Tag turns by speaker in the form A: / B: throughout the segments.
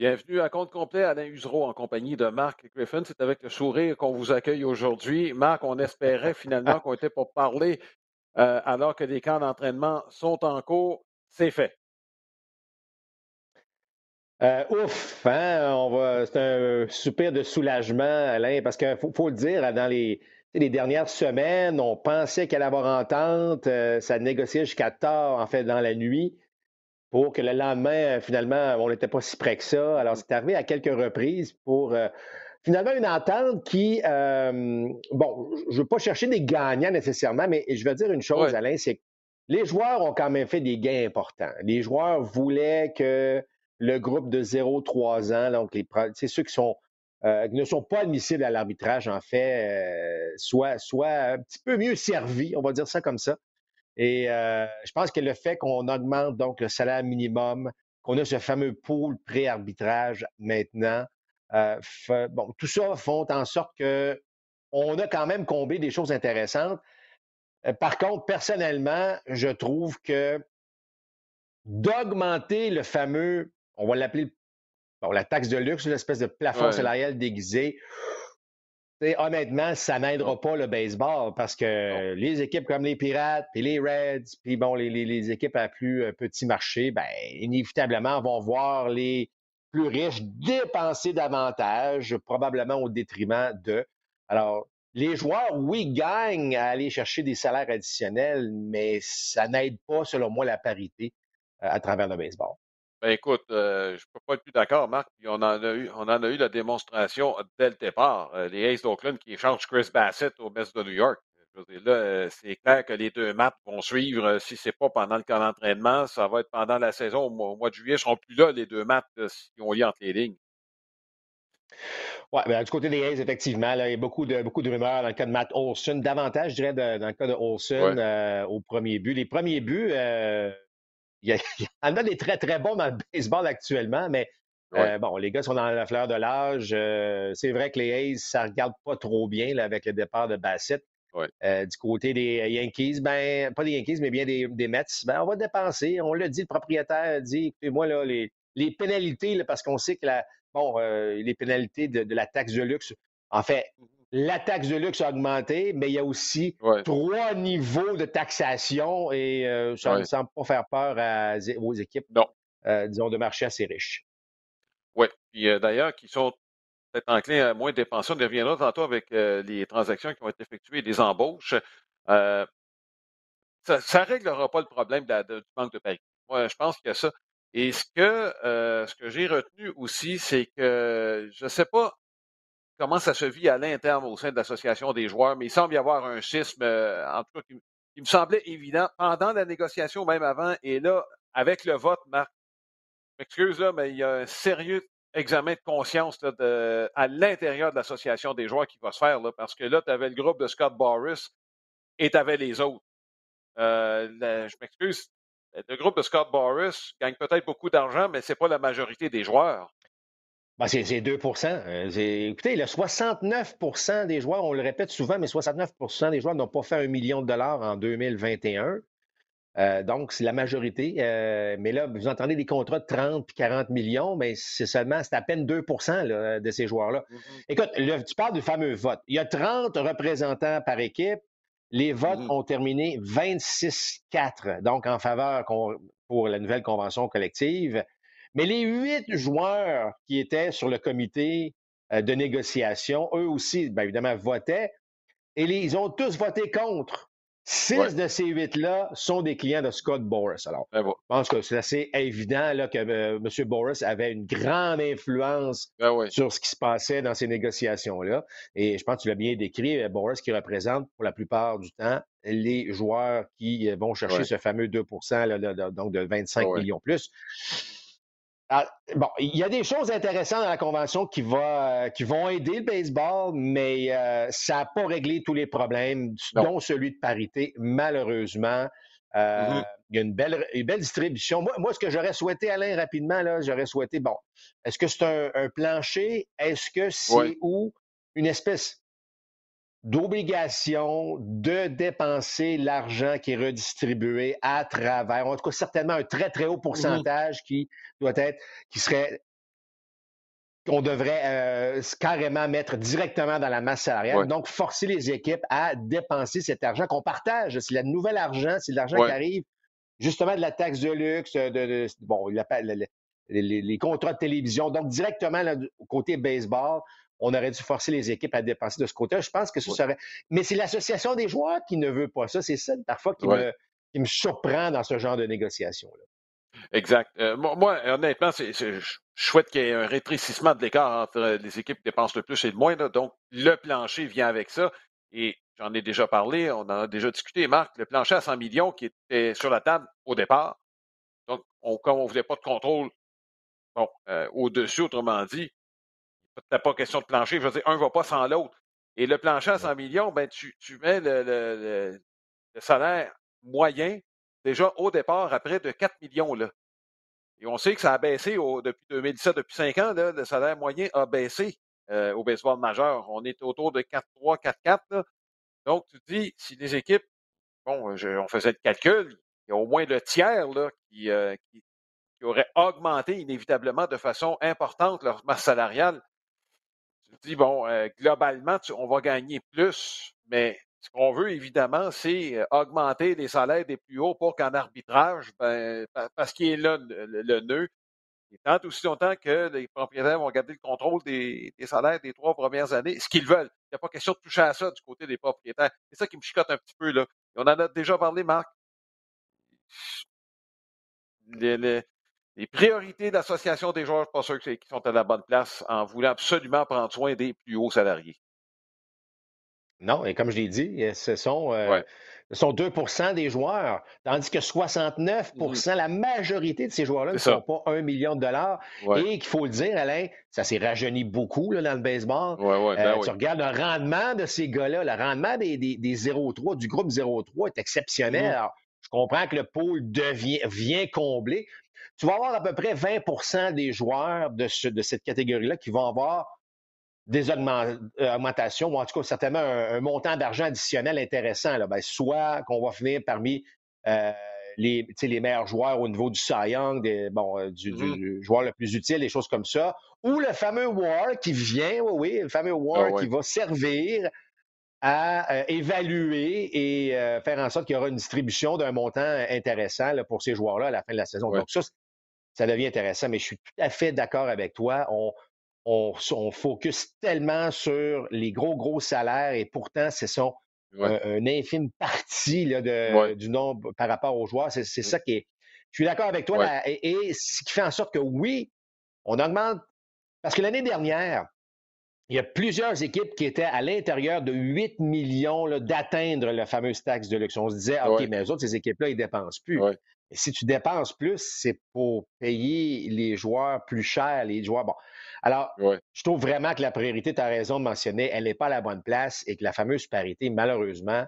A: Bienvenue à compte complet, Alain Usereau en compagnie de Marc Griffin. C'est avec le sourire qu'on vous accueille aujourd'hui. Marc, on espérait finalement qu'on était pour parler euh, alors que les camps d'entraînement sont en cours. C'est fait.
B: Euh, ouf, hein? On va, c'est un soupir de soulagement, Alain, parce qu'il faut, le dire, dans les, les dernières semaines, on pensait qu'elle allait avoir entente, euh, ça négociait jusqu'à tard, en fait, dans la nuit pour que le lendemain, euh, finalement, on n'était pas si près que ça. Alors, c'est arrivé à quelques reprises pour euh, finalement une entente qui, euh, bon, je ne veux pas chercher des gagnants nécessairement, mais je vais dire une chose, Alain, c'est que les joueurs ont quand même fait des gains importants. Les joueurs voulaient que le groupe de 0-3 ans, donc les, c'est ceux qui sont ne sont pas admissibles à l'arbitrage, en fait, soient, soient un petit peu mieux servis, on va dire ça comme ça. Et euh, je pense que le fait qu'on augmente donc le salaire minimum, qu'on a ce fameux pool pré-arbitrage maintenant, euh, bon, tout ça font en sorte que on a quand même comblé des choses intéressantes. Euh, par contre, personnellement, je trouve que d'augmenter le fameux, on va l'appeler la taxe de luxe, l'espèce de plafond salarial déguisé, honnêtement, ça n'aidera pas le baseball parce que les équipes comme les Pirates, puis les Reds, puis bon, les, équipes à plus euh, petit marché, ben, inévitablement vont voir les plus riches dépenser davantage, probablement au détriment de. Alors, les joueurs, oui, gagnent à aller chercher des salaires additionnels, mais ça n'aide pas, selon moi, la parité euh, à travers le baseball.
A: Ben écoute, euh, je ne peux pas être plus d'accord, Marc. on en a eu, on en a eu la démonstration dès le départ. Euh, les Aces d'Oakland qui échangent Chris Bassett au Mets de New York. là, euh, c'est clair que les deux maps vont suivre. Si ce n'est pas pendant le camp d'entraînement, ça va être pendant la saison. Au mois, de juillet, ils ne seront plus là, les deux maps, si on lit entre les lignes.
B: Oui, ben, du côté des Aces, effectivement, il y a beaucoup de, beaucoup de rumeurs dans le cas de Matt Olson, davantage, je dirais, dans le cas de Olson au premier but. Les premiers buts, il y, en a des très, très bons dans le baseball actuellement, mais euh, bon, les gars sont dans la fleur de l'âge. Euh, c'est vrai que les A's, ça regarde pas trop bien là, avec le départ de Bassett. Euh, du côté des Yankees, ben, pas des Yankees, mais bien des, Mets, ben, on va dépenser. On l'a dit, le propriétaire dit, écoutez-moi, là, les, les pénalités, parce qu'on sait que la, bon, les pénalités de, de, la taxe de luxe, en fait, la taxe de luxe a augmenté, mais il y a aussi trois niveaux de taxation et euh, ça ne semble pas faire peur aux équipes, euh, disons, de marché assez riches.
A: Oui. Puis euh, d'ailleurs, qui sont peut-être enclins à moins dépenser. On y reviendra tantôt avec les transactions qui vont être effectuées et les embauches. ça ne réglera pas le problème du manque de parité. Moi, je pense qu'il y a ça. Et ce que, ce que j'ai retenu aussi, c'est que je ne sais pas comment ça se vit à l'interne au sein de l'association des joueurs, mais il semble y avoir un schisme, euh, en tout cas, qui, me semblait évident pendant la négociation, même avant, et là, avec le vote, Marc, excuse là, mais il y a un sérieux examen de conscience à l'intérieur de l'association des joueurs qui va se faire, là, parce que là, tu avais le groupe de Scott Boris et tu avais les autres. Euh, je m'excuse, le groupe de Scott Boris gagne peut-être beaucoup d'argent, mais ce n'est pas la majorité des joueurs.
B: Ben, c'est 2% euh, Écoutez, le 69% des joueurs, on le répète souvent, mais 69% des joueurs n'ont pas fait un million de dollars en 2021. Euh, donc, c'est la majorité. Euh, mais là, vous entendez des contrats de 30 puis 40 millions, mais c'est seulement, c'est à peine 2% de ces joueurs-là. Mm-hmm. Écoute, tu parles du fameux vote. Il y a 30 représentants par équipe. Les votes mm-hmm. ont terminé 26-4, donc en faveur pour la nouvelle convention collective. Mais les huit joueurs qui étaient sur le comité euh, de négociation, eux aussi, bien évidemment, votaient. Et ils ont tous voté contre. Six de ces huit-là sont des clients de Scott Boris. Alors, ben, je pense que c'est assez évident là, que euh, M. Boris avait une grande influence ben sur ce qui se passait dans ces négociations-là. Et je pense que tu l'as bien décrit, euh, Boris qui représente pour la plupart du temps les joueurs qui vont chercher ce fameux 2% donc de 25 millions plus. Ah, bon, il y a des choses intéressantes dans la convention qui, va, qui vont aider le baseball, mais euh, ça n'a pas réglé tous les problèmes, dont celui de parité, malheureusement. Euh, mm-hmm. Il y a une belle, une belle distribution. Moi, moi ce que j'aurais souhaité, Alain, rapidement, là, j'aurais souhaité, bon, est-ce que c'est un, plancher? Est-ce que c'est une espèce d'obligation de dépenser l'argent qui est redistribué à travers, en tout cas certainement un très, très haut mmh pourcentage qui doit être, qui serait qu'on devrait euh, carrément mettre directement dans la masse salariale. Donc, forcer les équipes à dépenser cet argent qu'on partage. C'est le nouvel argent, c'est l'argent qui arrive justement de la taxe de luxe, de, bon, les, contrats de télévision. Donc, directement au côté baseball, on aurait dû forcer les équipes à dépenser de ce côté. Je pense que ce serait. Mais c'est l'association des joueurs qui ne veut pas ça. C'est ça, parfois, qui, me, qui me surprend dans ce genre de négociation-là.
A: Exact. Euh, moi, honnêtement, c'est, je souhaite qu'il y ait un rétrécissement de l'écart entre euh, les équipes qui dépensent le plus et le moins. Donc, le plancher vient avec ça. Et j'en ai déjà parlé, on en a déjà discuté, Marc, le plancher à 100 millions qui était sur la table au départ. Donc, on, comme on ne voulait pas de contrôle bon, euh, au-dessus, autrement dit, peut-être pas question de plancher. Je veux dire, un ne va pas sans l'autre. Et le plancher à 100 millions, ben, tu, tu mets le, le, le salaire moyen déjà au départ à près de 4 millions. Là. Et on sait que ça a baissé depuis 2017, depuis 5 ans, là, le salaire moyen a baissé euh, au baseball majeur. On est autour de 4-3, 4-4. Donc, tu dis, si les équipes, bon, on faisait le calcul, il y a au moins le tiers là, qui, euh, qui, qui, aurait augmenté inévitablement de façon importante leur masse salariale. Tu dis, bon, euh, globalement, on va gagner plus, mais ce qu'on veut, évidemment, c'est euh, augmenter les salaires des plus hauts pour qu'en arbitrage, ben, parce qu'il est là le, nœud, et tant aussi longtemps que les propriétaires vont garder le contrôle des, salaires des trois premières années, ce qu'ils veulent. Il n'y a pas question de toucher à ça du côté des propriétaires. C'est ça qui me chicote un petit peu. là. on en a déjà parlé, Marc. Les, priorités de l'association des joueurs, je ne suis pas sûr qu'ils sont à la bonne place en voulant absolument prendre soin des plus hauts salariés.
B: Non, et comme je l'ai dit, euh, ce sont, euh, sont 2% des joueurs, tandis que 69% mmh la majorité de ces joueurs-là ne sont pas 1 million de dollars. Et qu'il faut le dire, Alain, ça s'est rajeuni beaucoup là, dans le baseball.
A: Euh, ben
B: tu regardes le rendement de ces gars-là, le rendement des, des, des 0-3, du groupe 0-3 est exceptionnel. Mmh Alors, je comprends que le pôle devient, vient combler. Tu vas avoir à peu près 20% des joueurs de, de cette catégorie-là qui vont avoir des euh, augmentations, ou en tout cas certainement un, montant d'argent additionnel intéressant. Là. Ben, soit qu'on va finir parmi euh, les, les meilleurs joueurs au niveau du Cy Young, des, bon, euh, du, mm-hmm. joueur le plus utile, des choses comme ça, ou le fameux War qui vient, oui, oui, le fameux War ah qui va servir à évaluer et faire en sorte qu'il y aura une distribution d'un montant intéressant pour ces joueurs-là à la fin de la saison. Donc ça, ça devient intéressant, mais je suis tout à fait d'accord avec toi. On, on, focus tellement sur les gros, gros salaires et pourtant, ce sont un, infime partie du nombre par rapport aux joueurs. C'est mmh. ça qui est. Je suis d'accord avec toi. et, ce qui fait en sorte que oui, on augmente. Parce que l'année dernière, il y a plusieurs équipes qui étaient à l'intérieur de 8 millions d'atteindre le fameux taxe de luxe. On se disait, OK, mais les autres, ces équipes-là, ils ne dépensent plus. Et si tu dépenses plus, c'est pour payer les joueurs plus chers, les joueurs. Bon. Alors, je trouve vraiment que la priorité, tu as raison de mentionner, elle n'est pas à la bonne place et que la fameuse parité, malheureusement,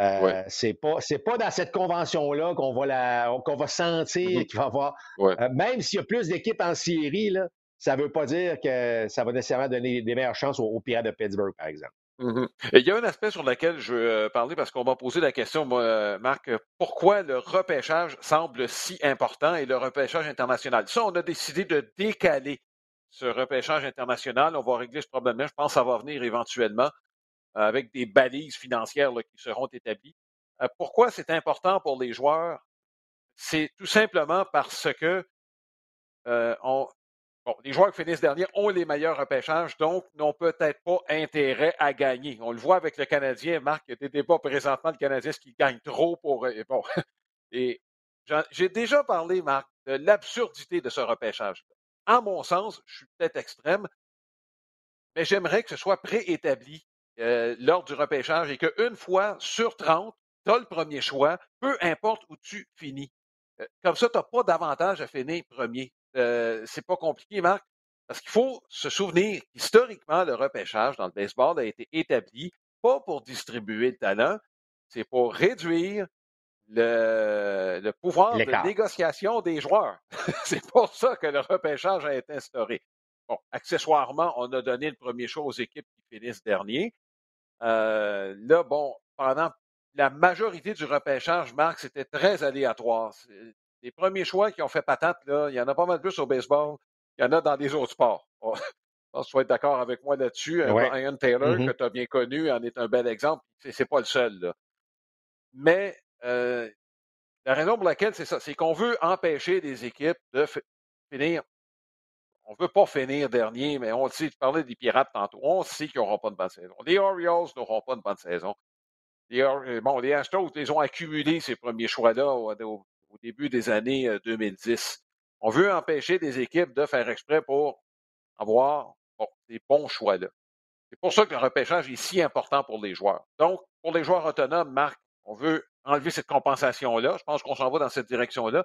B: euh, c'est pas c'est pas dans cette convention là qu'on va la qu'on va sentir mm-hmm. qu'il va y avoir euh, même s'il y a plus d'équipes en série là, ça veut pas dire que ça va nécessairement donner des meilleures chances aux, Pirates de Pittsburgh par exemple.
A: Mm-hmm. il y a un aspect sur lequel je veux euh, parler parce qu'on m'a posé la question, moi, Marc, pourquoi le repêchage semble si important et le repêchage international? Ça, on a décidé de décaler ce repêchage international. On va régler ce problème-là. Je pense que ça va venir éventuellement euh, avec des balises financières qui seront établies. Euh, pourquoi c'est important pour les joueurs? C'est tout simplement parce que euh, les joueurs qui finissent dernier ont les meilleurs repêchages, donc n'ont peut-être pas intérêt à gagner. On le voit avec le Canadien, Marc, il y a des débats présentement, le Canadien, ce qui gagne trop pour. Bon. Et j'ai déjà parlé, Marc, de l'absurdité de ce repêchage à mon sens, je suis peut-être extrême, mais j'aimerais que ce soit préétabli euh, lors du repêchage et qu'une fois sur 30, tu as le premier choix, peu importe où tu finis. Euh, comme ça, tu n'as pas d'avantage à finir premier. Euh, c'est pas compliqué, Marc, parce qu'il faut se souvenir historiquement, le repêchage dans le baseball a été établi pas pour distribuer le talent, c'est pour réduire le, pouvoir de négociation des joueurs. c'est pour ça que le repêchage a été instauré. Bon, accessoirement, on a donné le premier choix aux équipes qui finissent dernier. Euh, là, bon, pendant la majorité du repêchage, Marc, c'était très aléatoire. Les premiers choix qui ont fait patate, là, il y en a pas mal plus au baseball, il y en a dans des autres sports. pense que tu vas être d'accord avec moi là-dessus. Brian Taylor, mm-hmm. que tu as bien connu, en est un bel exemple. C'est pas le seul. Là. Mais euh, la raison pour laquelle c'est ça, c'est qu'on veut empêcher des équipes de finir. On ne veut pas finir dernier, mais on sait, tu parlais des Pirates tantôt. On sait qu'ils n'auront pas de bonne saison. Les Orioles n'auront pas de bonne saison. Les, bon, les Astros, ils ont accumulé ces premiers choix-là au, début des années 2010. Euh, on veut empêcher des équipes de faire exprès pour avoir des bons choix-là. C'est pour ça que le repêchage est si important pour les joueurs. Donc, pour les joueurs autonomes, Marc, on veut enlever cette compensation-là. Je pense qu'on s'en va dans cette direction-là.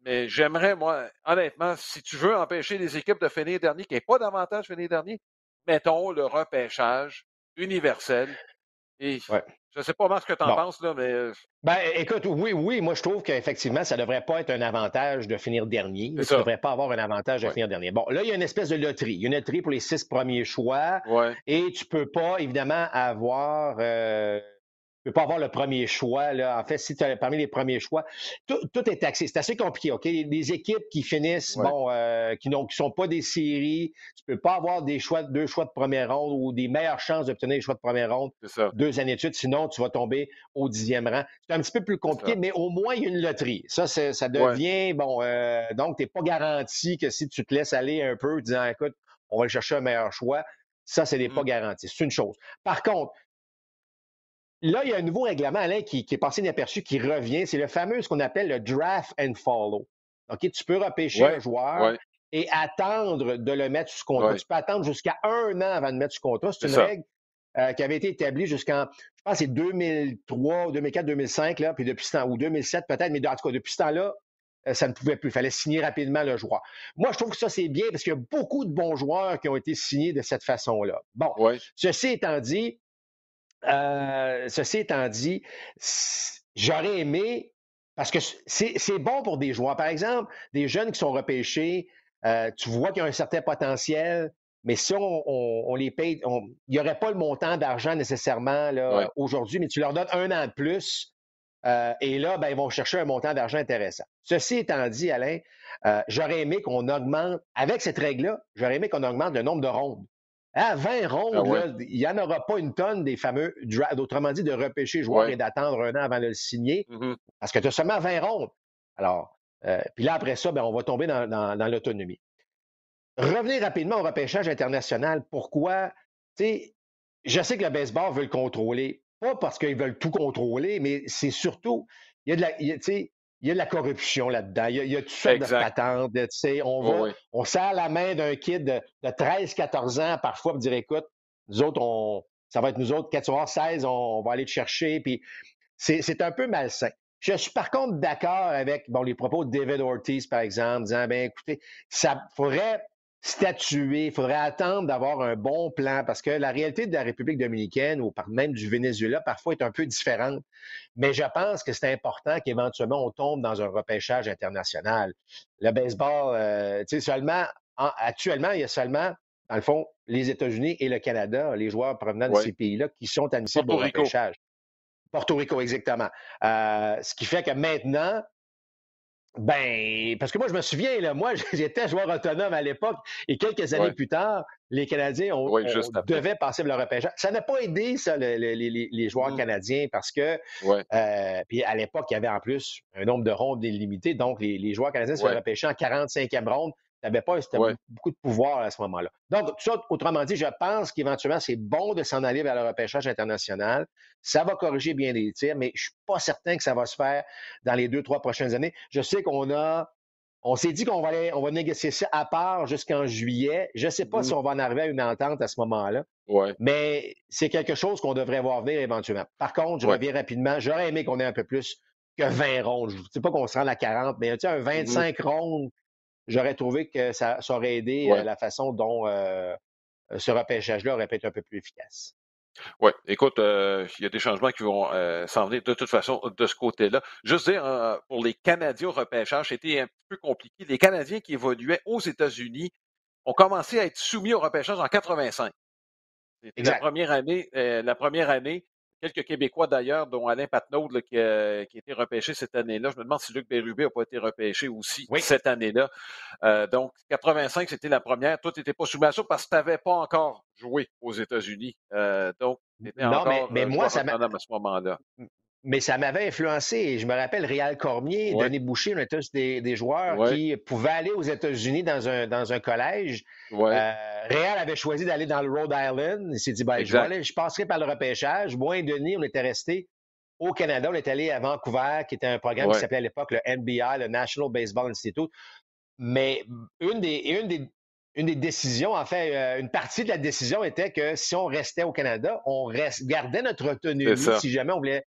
A: Mais j'aimerais, moi, honnêtement, si tu veux empêcher les équipes de finir dernier, qu'il n'y ait pas d'avantage finir dernier, mettons le repêchage universel. Je ne sais pas, ce que tu en penses, là, mais. Euh,
B: ben, écoute, oui, oui, moi, je trouve qu'effectivement, ça ne devrait pas être un avantage de finir dernier. Ça ne devrait pas avoir un avantage de finir dernier. Bon, là, il y a une espèce de loterie. Il y a une loterie pour les six premiers choix. Et tu ne peux pas, évidemment, avoir. Euh, ne peux pas avoir le premier choix. Là. En fait, si tu parmi les premiers choix, tout, est taxé. C'est assez compliqué, OK? Des équipes qui finissent, bon, euh, qui ne sont pas des séries, tu ne peux pas avoir des choix, deux choix de première ronde ou des meilleures chances d'obtenir des choix de première ronde deux années de suite, sinon tu vas tomber au dixième rang. C'est un petit peu plus compliqué, mais au moins il y a une loterie. Ça, ça devient, bon, euh, donc tu n'es pas garanti que si tu te laisses aller un peu, disant, écoute, on va chercher un meilleur choix, ça, ce n'est pas mmh. garanti. C'est une chose. Par contre, Là, il y a un nouveau règlement, Alain, qui, est passé inaperçu, qui revient. C'est le fameux, ce qu'on appelle le draft and follow. OK? Tu peux repêcher un joueur et attendre de le mettre sous contrat. Tu peux attendre jusqu'à un an avant de mettre sous contrat. C'est une règle euh, qui avait été établie jusqu'en, je pense, c'est 2003, 2004, 2005, là, puis depuis ce temps, ou 2007 peut-être, mais en tout cas, depuis ce temps-là, euh, ça ne pouvait plus. Il fallait signer rapidement le joueur. Moi, je trouve que ça, c'est bien parce qu'il y a beaucoup de bons joueurs qui ont été signés de cette façon-là. Bon, ceci étant dit, euh, ceci étant dit, j'aurais aimé, parce que c'est bon pour des joueurs. Par exemple, des jeunes qui sont repêchés, euh, tu vois qu'ils ont un certain potentiel, mais si on, les paye, il n'y aurait pas le montant d'argent nécessairement aujourd'hui, mais tu leur donnes un an de plus. Euh, et là, ben, ils vont chercher un montant d'argent intéressant. Ceci étant dit, Alain, j'aurais aimé qu'on augmente, avec cette règle-là, j'aurais aimé qu'on augmente le nombre de rondes. À 20 rondes, ah il n'y en aura pas une tonne des fameux drafts, autrement dit, de repêcher le joueur et d'attendre un an avant de le signer, mm-hmm. parce que tu as seulement 20 rondes. Alors, euh, puis là, après ça, ben, on va tomber dans, l'autonomie. Revenir rapidement au repêchage international. Pourquoi? sais, je sais que le baseball veut le contrôler. Pas parce qu'ils veulent tout contrôler, mais c'est surtout, il y a de la, il y a de la corruption là-dedans. Il, y a, toutes sortes de patentes. Tu sais, on, va, on serre la main d'un kid de, 13-14 ans parfois pour dire écoute, nous autres, on, ça va être nous autres, 14 16, on, va aller te chercher. Puis c'est un peu malsain. Je suis par contre d'accord avec bon, les propos de David Ortiz, par exemple, disant ben écoutez, ça faudrait statuer, il faudrait attendre d'avoir un bon plan parce que la réalité de la République dominicaine ou même du Venezuela parfois est un peu différente. Mais je pense que c'est important qu'éventuellement on tombe dans un repêchage international. Le baseball, euh, tu sais, seulement, actuellement, il y a seulement, dans le fond, les États-Unis et le Canada, les joueurs provenant de ces pays-là qui sont admissibles au repêchage. Porto Rico, exactement. Euh, ce qui fait que maintenant, ben, parce que moi, je me souviens, là, moi, j'étais joueur autonome à l'époque et quelques années plus tard, les Canadiens ont, devaient passer le repêchage. Ça n'a pas aidé, ça, les, joueurs mmh. canadiens, parce que, euh, puis à l'époque, il y avait en plus un nombre de rondes illimité, donc les, joueurs canadiens se repêchaient en 45e ronde n'avait pas beaucoup de pouvoir à ce moment-là. Donc, tout ça, autrement dit, je pense qu'éventuellement, c'est bon de s'en aller vers le repêchage international. Ça va corriger bien des tirs, mais je ne suis pas certain que ça va se faire dans les deux, trois prochaines années. Je sais qu'on a on s'est dit qu'on va, on va négocier ça à part jusqu'en juillet. Je ne sais pas si mmh. on va en arriver à une entente à ce moment-là. Mais c'est quelque chose qu'on devrait voir venir éventuellement. Par contre, je reviens rapidement. J'aurais aimé qu'on ait un peu plus que 20 rondes. Je ne sais pas qu'on se rende à 40, mais tu sais, un 25 mmh. rondes j'aurais trouvé que ça, aurait aidé euh, la façon dont euh, ce repêchage-là aurait pu être un peu plus efficace.
A: Oui, écoute, euh, il y a des changements qui vont s'en venir de toute façon de ce côté-là. Juste dire, pour les Canadiens au repêchage, c'était un peu compliqué. Les Canadiens qui évoluaient aux États-Unis ont commencé à être soumis au repêchage en 85. C'était la première année, la première année quelques Québécois d'ailleurs, dont Alain Patnaud, qui, a, été repêché cette année-là. Je me demande si Luc Bérubé n'a pas été repêché aussi cette année-là. donc, 85, c'était la première. Toi, tu n'étais pas soumis à ça parce que tu n'avais pas encore joué aux États-Unis. donc, tu étais encore mais, mais moi, ça à ce moment-là
B: mais ça m'avait influencé. Je me rappelle Réal Cormier, Denis Boucher, on était tous des, joueurs qui pouvaient aller aux États-Unis dans un, dans un collège. Euh, Réal avait choisi d'aller dans le Rhode Island. Il s'est dit, ben, je, je passerai par le repêchage. Moi et Denis, on était restés au Canada. On est allé à Vancouver, qui était un programme qui s'appelait à l'époque le NBA, le National Baseball Institute. Mais une des, une des, une des décisions, en fait, euh, une partie de la décision était que si on restait au Canada, on gardait notre autonomie si jamais on voulait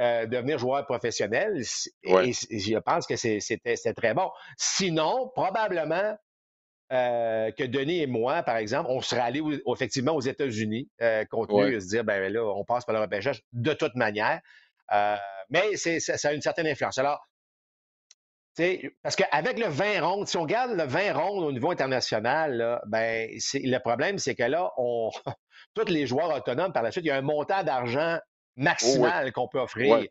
B: euh, devenir joueur professionnel. Et, je pense que c'était très bon. Sinon, probablement euh, que Denis et moi, par exemple, on serait allés effectivement aux États-Unis, euh, compte tenu de se dire, ben là, on passe par le repêchage de toute manière. Euh, mais ça, a une certaine influence. Alors, parce qu'avec le 20 rondes, si on regarde le 20 rondes au niveau international, là, ben, le problème, c'est que là, on, tous les joueurs autonomes, par la suite, il y a un montant d'argent Oh, maximale qu'on peut offrir.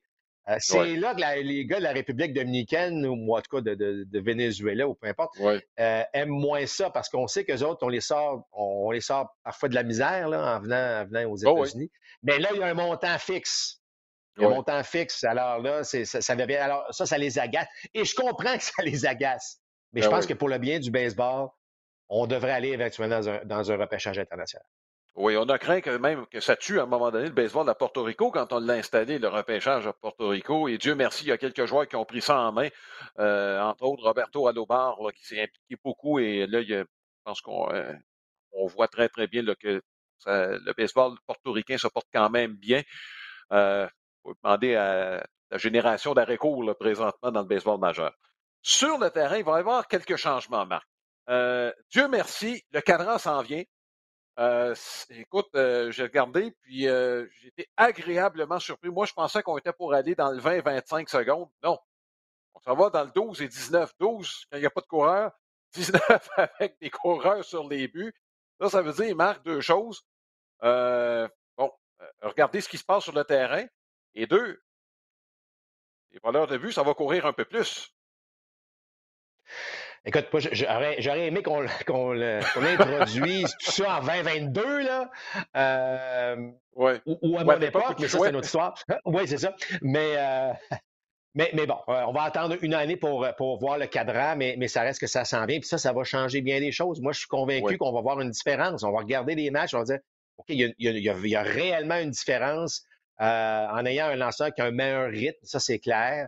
B: Euh, c'est là que les gars de la République dominicaine, ou en tout cas de, Venezuela, ou peu importe, euh, aiment moins ça parce qu'on sait qu'eux autres, on les sort, on, les sort parfois de la misère là, en, venant, venant aux oh, États-Unis. Mais là, il y a un montant fixe. Il y a un montant fixe. Alors là, ça, ça, alors, ça, ça les agace. Et je comprends que ça les agace. Mais je ben pense que pour le bien du baseball, on devrait aller éventuellement dans un, dans un repêchage international.
A: Oui, on a craint que même que ça tue à un moment donné le baseball à Porto Rico quand on l'a installé, le repêchage à Porto Rico. Et Dieu merci, il y a quelques joueurs qui ont pris ça en main, euh, entre autres Roberto Alobar, qui s'est impliqué beaucoup. Et là, je pense qu'on euh, voit très, très bien que le baseball portoricain se porte quand même bien. Euh, faut demander à la génération court présentement dans le baseball majeur. Sur le terrain, il va y avoir quelques changements, Marc. Dieu merci, le cadran s'en vient. Euh, écoute, euh, j'ai regardé, puis euh, été agréablement surpris. Moi, je pensais qu'on était pour aller dans le 20-25 secondes. Non. On s'en va dans le 12 et 19. 12 quand il n'y a pas de coureur. 19 avec des coureurs sur les buts. Ça, ça veut dire, marque deux choses. bon, regardez ce qui se passe sur le terrain. Et deux, les valeurs de but, ça va courir un peu plus.
B: Écoute, j'aurais aimé qu'on introduise tout ça en 2022, là. Euh, ou, à mon époque, mais ça, c'est une autre histoire. oui, c'est ça. Mais, euh, mais, mais, bon, euh, on va attendre une année pour, pour voir le cadran, mais, mais ça reste que ça s'en vient. Puis ça, ça va changer bien des choses. Moi, je suis convaincu qu'on va voir une différence. On va regarder les matchs, on va dire, OK, il y a, réellement une différence en ayant un lanceur qui a un meilleur rythme, ça, c'est clair.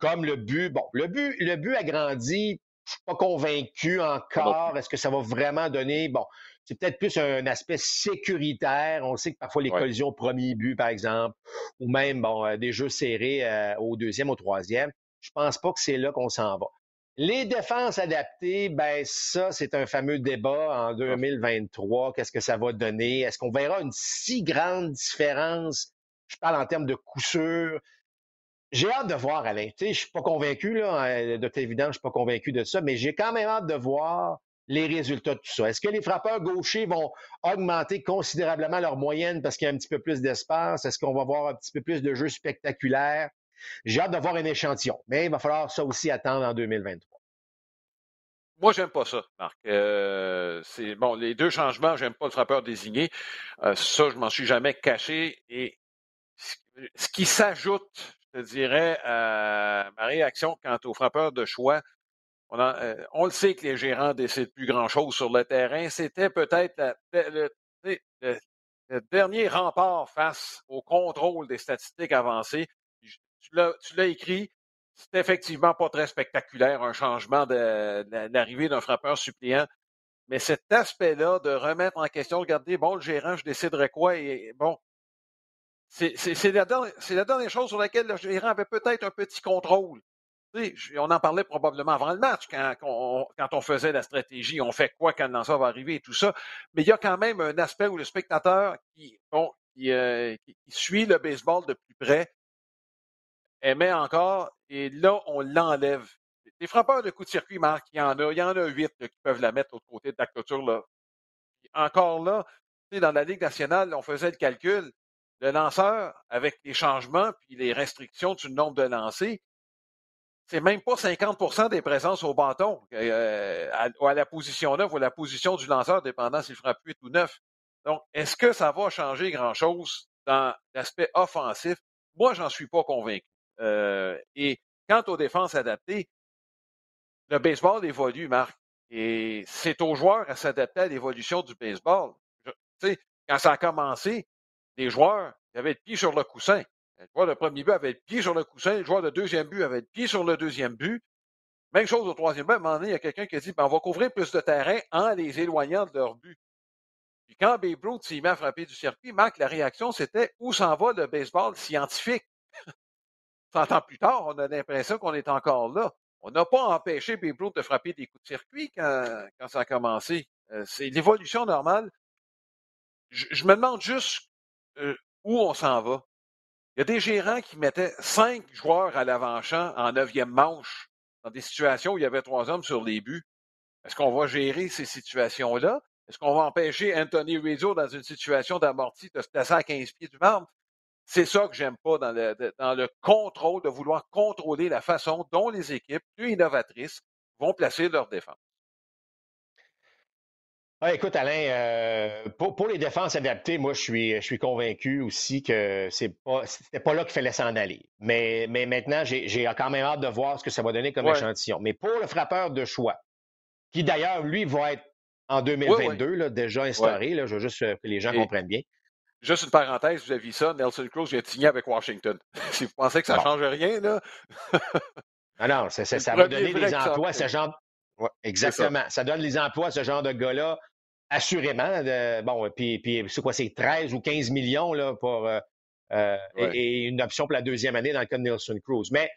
B: Comme le but, bon, le but, le but a grandi je suis pas convaincu encore. Est-ce que ça va vraiment donner, bon, c'est peut-être plus un aspect sécuritaire. On sait que parfois les collisions au premier but, par exemple, ou même, bon, euh, des jeux serrés euh, au deuxième, au troisième. Je pense pas que c'est là qu'on s'en va. Les défenses adaptées, ben ça, c'est un fameux débat en 2023. Qu'est-ce que ça va donner? Est-ce qu'on verra une si grande différence? Je parle en termes de coup sûr. J'ai hâte de voir, Alain. Je suis pas convaincu, là, hein, de évidence, je suis pas convaincu de ça, mais j'ai quand même hâte de voir les résultats de tout ça. Est-ce que les frappeurs gauchers vont augmenter considérablement leur moyenne parce qu'il y a un petit peu plus d'espace? Est-ce qu'on va voir un petit peu plus de jeux spectaculaires? J'ai hâte de voir un échantillon, mais il va falloir ça aussi attendre en 2023.
A: Moi, j'aime pas ça, Marc. Euh, c'est bon, les deux changements, j'aime pas le frappeur désigné. Euh, ça, je m'en suis jamais caché. Et ce qui s'ajoute, je dirais, ma réaction quant aux frappeurs de choix, on, euh, on, le sait que les gérants décident plus grand-chose sur le terrain. C'était peut-être le, dernier rempart face au contrôle des statistiques avancées. Tu l'as écrit, c'est effectivement pas très spectaculaire, un changement de, l'arrivée d'un frappeur suppléant. Mais cet aspect-là de remettre en question, regardez, bon, le gérant, je déciderai quoi, et bon, c'est la, la, dernière chose sur laquelle le gérant avait peut-être un petit contrôle. on en parlait probablement avant le match, quand, on, faisait la stratégie, on fait quoi quand le lanceur va arriver et tout ça. Mais il y a quand même un aspect où le spectateur qui, bon, qui, euh, suit le baseball de plus près aimait encore, et là, on l'enlève. Les frappeurs de coup de circuit, Marc, il y en a, il y en a huit qui peuvent la mettre au côté de la clôture. Là. Encore là, dans la Ligue nationale, on faisait le calcul le lanceur, avec les changements puis les restrictions du nombre de lancers, c'est même pas 50% des présences au bâton euh, à, la position 9 ou la position du lanceur, dépendant s'il frappe 8 ou 9. Donc, est-ce que ça va changer grand-chose dans l'aspect offensif? Moi, j'en suis pas convaincu. Euh, et quant aux défenses adaptées, le baseball évolue, Marc. Et c'est aux joueurs à s'adapter à l'évolution du baseball. Sais, quand ça a commencé, les joueurs avaient le pied sur le coussin. Le joueur de premier but avait le pied sur le coussin, le joueur de deuxième but avait le pied sur le deuxième but. Même chose au troisième but, à un moment donné, il y a quelqu'un qui a dit ben, on va couvrir plus de terrain en les éloignant de leur but. Puis quand Babe Ruth s'y met à frapper du circuit, Marc, la réaction, c'était où s'en va le baseball scientifique? 100 ans plus tard, on a l'impression qu'on est encore là. On n'a pas empêché Babe Ruth de frapper des coups de circuit quand, quand ça a commencé. Euh, c'est l'évolution normale. Je, me demande juste euh, où on s'en va. Il y a des gérants qui mettaient cinq joueurs à l'avant-champ en neuvième manche dans des situations où il y avait trois hommes sur les buts. Est-ce qu'on va gérer ces situations-là? Est-ce qu'on va empêcher Anthony Rizzo dans une situation d'amorti de se placer à 15 pieds du marbre? C'est ça que j'aime pas dans le, dans le contrôle, de vouloir contrôler la façon dont les équipes plus innovatrices vont placer leur défense.
B: Ah, écoute, Alain, euh, pour, les défenses adaptées, moi, je suis, je suis convaincu aussi que c'est pas, c'était pas là qu'il fallait s'en aller. Mais, mais maintenant, j'ai, quand même hâte de voir ce que ça va donner comme échantillon. Mais pour le frappeur de choix, qui d'ailleurs, lui, va être en 2022, Là, déjà instauré, là, je veux juste que les gens comprennent bien.
A: Juste une parenthèse, vous avez vu ça, Nelson Cruz vient de signer avec Washington. si vous pensez que ça ne change rien, là.
B: non, non, ça, ça, va donner des emplois à ce genre. exactement. Ça. donne les emplois à ce genre de gars-là, assurément. Bon, puis, puis c'est quoi, c'est 13 ou 15 millions là, pour, euh, euh, et, une option pour la deuxième année dans le cas de Nelson Cruz. Mais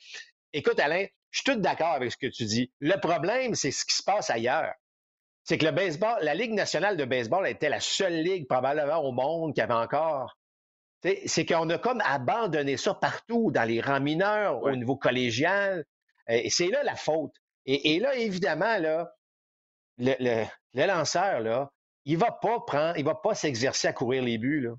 B: écoute, Alain, je suis tout d'accord avec ce que tu dis. Le problème, c'est ce qui se passe ailleurs c'est que le baseball, la Ligue nationale de baseball était la seule ligue probablement au monde qui avait encore. C'est qu'on a comme abandonné ça partout, dans les rangs mineurs, au niveau collégial. Et c'est là la faute. Et, là, évidemment, là, le, le, lanceur, là, il va pas prendre, il va pas s'exercer à courir les buts. Là.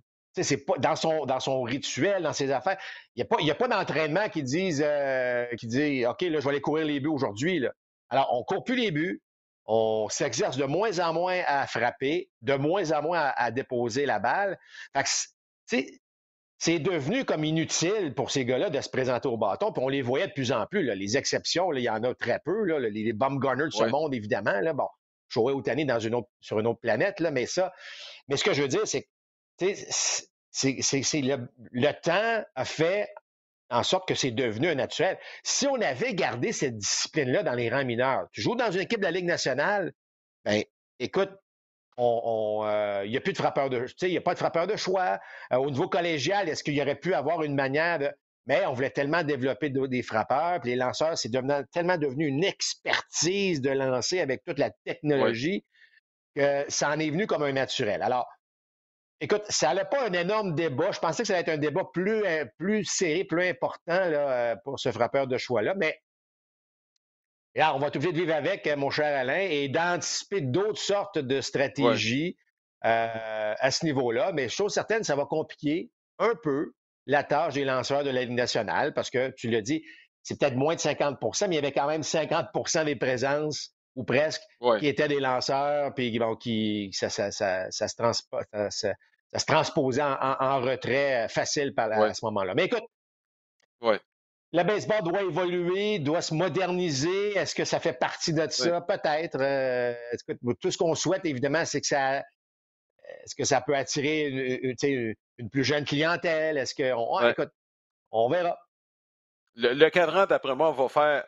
B: C'est pas dans son, dans son rituel, dans ses affaires. Il n'y a pas, il y a pas d'entraînement qui dise euh, qui dit OK, là, je vais aller courir les buts aujourd'hui. Alors, on court plus les buts, on s'exerce de moins en moins à frapper, de moins en moins à, déposer la balle. c'est devenu comme inutile pour ces gars-là de se présenter au bâton, puis on les voyait de plus en plus. Les exceptions, il y en a très peu. les, les Baumgartner de ce monde, évidemment. Là, bon, Joey Otani dans une autre, sur une autre planète, là, mais ça. Mais ce que je veux dire, c'est que c'est le, temps a fait en sorte que c'est devenu un naturel. Si on avait gardé cette discipline-là dans les rangs mineurs, tu joues dans une équipe de la Ligue nationale, ben, écoute, il n'y a plus de frappeur de, il n'y a pas de frappeur de choix. Euh, au niveau collégial, est-ce qu'il y aurait pu avoir une manière de, mais on voulait tellement développer des frappeurs, puis les lanceurs, c'est tellement devenu une expertise de lancer avec toute la technologie que ça en est venu comme un naturel. Alors, Écoute, ça n'allait pas un énorme débat. Je pensais que ça allait être un débat plus, euh, plus serré, plus important là, euh, pour ce frappeur de choix-là. Mais là, on va tout de vivre avec, euh, mon cher Alain, et d'anticiper d'autres sortes de stratégies à ce niveau-là. Mais chose certaine, ça va compliquer un peu la tâche des lanceurs de la Ligue nationale parce que, tu l'as dit, c'est peut-être moins de 50% mais il y avait quand même 50% des présences ou presque, qui étaient des lanceurs, puis bon, qui, ça, ça, ça, ça, se, transposait en, retrait facile par, à ce moment-là. Mais écoute,
A: ouais.
B: le baseball doit évoluer, doit se moderniser. Est-ce que ça fait partie de ça? Peut-être. Euh, tout ce qu'on souhaite, évidemment, c'est que ça. Est-ce que ça peut attirer une, une, plus jeune clientèle? Est-ce que. On, écoute, on verra.
A: Le, le cadran, d'après moi, va faire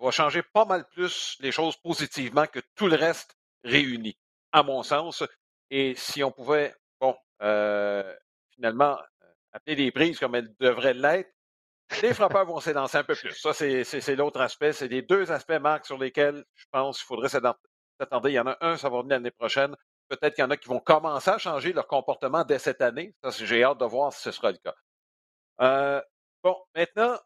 A: va changer pas mal plus les choses positivement que tout le reste réuni, à mon sens. Et si on pouvait, bon, euh, finalement, euh, appeler les prises comme elles devraient l'être, les frappeurs vont s'élancer un peu plus. Ça, c'est l'autre aspect. C'est les deux aspects, Marc, sur lesquels je pense qu'il faudrait s'attendre. Il y en a un, ça va venir l'année prochaine. Peut-être qu'il y en a qui vont commencer à changer leur comportement dès cette année. J'ai hâte de voir si ce sera le cas. Euh, bon, maintenant,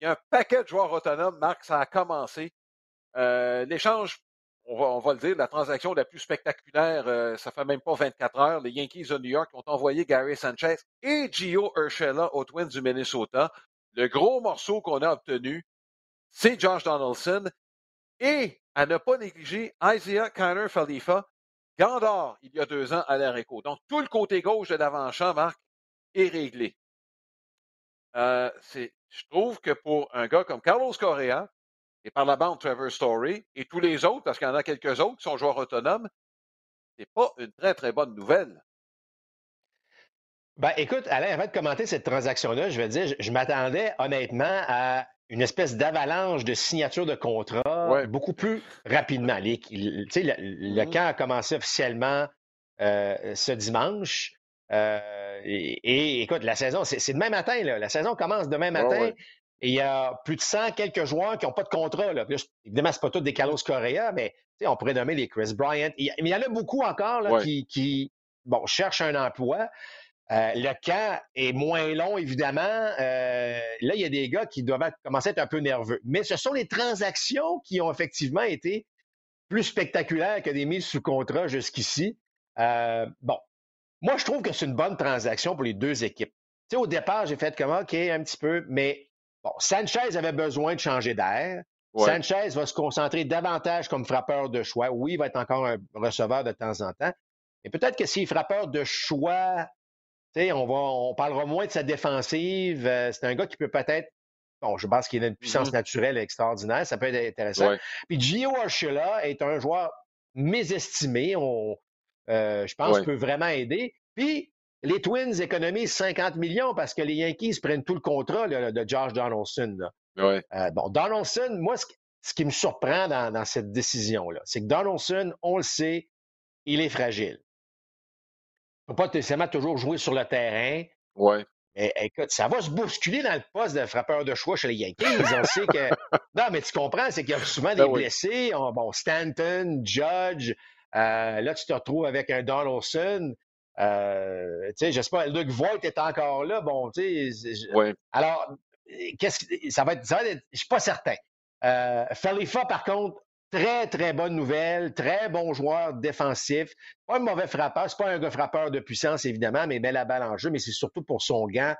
A: il y a un paquet de joueurs autonomes, Marc, ça a commencé. Euh, l'échange on va, le dire, la transaction la plus spectaculaire, euh, ça fait même pas 24 heures. Les Yankees de New York ont envoyé Gary Sanchez et Gio Urshela aux Twins du Minnesota. Le gros morceau qu'on a obtenu, c'est Josh Donaldson. Et à ne pas négliger Isaiah Kyler Khalifa, Gandor, il y a deux ans à l'Areco. Donc, tout le côté gauche de l'avant-champ, Marc, est réglé. Euh, je trouve que pour un gars comme Carlos Correa, et par la bande Trevor Story, et tous les autres, parce qu'il y en a quelques autres qui sont joueurs autonomes, c'est pas une très, très bonne nouvelle.
B: Ben, écoute, Alain, avant de commenter cette transaction-là, je vais dire, je, m'attendais honnêtement à une espèce d'avalanche de signatures de contrats beaucoup plus rapidement. le, le, camp a commencé officiellement euh, ce dimanche. Euh, et, écoute, la saison, c'est demain matin. Là. La saison commence demain matin. Et il y a plus de 100 quelques joueurs qui n'ont pas de contrat. Là. évidemment, ce pas tous des Carlos Correa, mais on pourrait nommer les Chris Bryant. mais il y en a beaucoup encore là, qui, qui bon, cherchent un emploi. Euh, le camp est moins long, évidemment. Euh, là, il y a des gars qui doivent commencer à être un peu nerveux. Mais ce sont les transactions qui ont effectivement été plus spectaculaires que des mises sous contrat jusqu'ici. Euh, bon, moi, je trouve que c'est une bonne transaction pour les deux équipes. Tu sais, au départ, j'ai fait comme OK, un petit peu, mais bon, Sanchez avait besoin de changer d'air. Sanchez va se concentrer davantage comme frappeur de choix. Oui, il va être encore un receveur de temps en temps. Mais peut-être que s'il est frappeur de choix, on, va, on parlera moins de sa défensive. Euh, c'est un gars qui peut peut-être Bon, je pense qu'il a une puissance mm-hmm. naturelle extraordinaire. Ça peut être intéressant. Puis Gio Archula est un joueur mésestimé. On, euh, je pense, peut vraiment aider. Puis, les Twins économisent 50 millions parce que les Yankees prennent tout le contrat de Josh Donaldson. Euh, bon, Donaldson, moi, ce, qui me surprend dans, cette décision-là, c'est que Donaldson, on le sait, il est fragile. Ne peut pas nécessairement toujours jouer sur le terrain.
A: Ouais.
B: Mais écoute, ça va se bousculer dans le poste de frappeur de choix chez les Yankees. On sait que. Non, mais tu comprends, c'est qu'il y a souvent ben des blessés. bon, Stanton, Judge, euh, là, tu te retrouves avec un Donaldson. Euh, tu sais, j'espère, Luke Voigt est encore là. Bon, tu sais. Alors, qu'est-ce que ça va être, ça va être, je suis pas certain. Euh, Falifa, par contre, très, très bonne nouvelle, très bon joueur défensif. Pas un mauvais frappeur, c'est pas un gars frappeur de puissance, évidemment, mais met la balle en jeu, mais c'est surtout pour son gant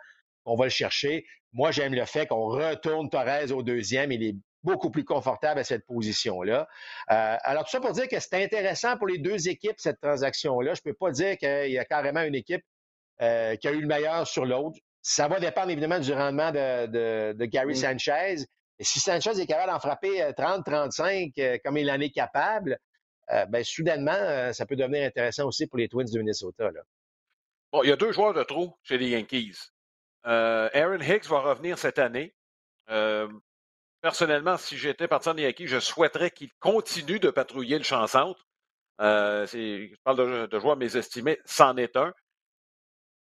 B: qu'on va le chercher. Moi, j'aime le fait qu'on retourne Torres au deuxième. Il est beaucoup plus confortable à cette position-là. Euh, alors, tout ça pour dire que c'est intéressant pour les deux équipes, cette transaction-là. Je ne peux pas dire qu'il y a carrément une équipe euh, qui a eu le meilleur sur l'autre. Ça va dépendre évidemment du rendement de, Gary Sanchez. Et si Sanchez est capable d'en frapper 30-35 euh, comme il en est capable, ben, soudainement, ça peut devenir intéressant aussi pour les Twins du Minnesota.
A: Bon, il y a deux joueurs de trop chez les Yankees. Aaron Hicks va revenir cette année personnellement, si j'étais parti des Yankees, je souhaiterais qu'il continue de patrouiller le champ centre. Euh, je parle de, de joueurs mésestimés, c'en est un.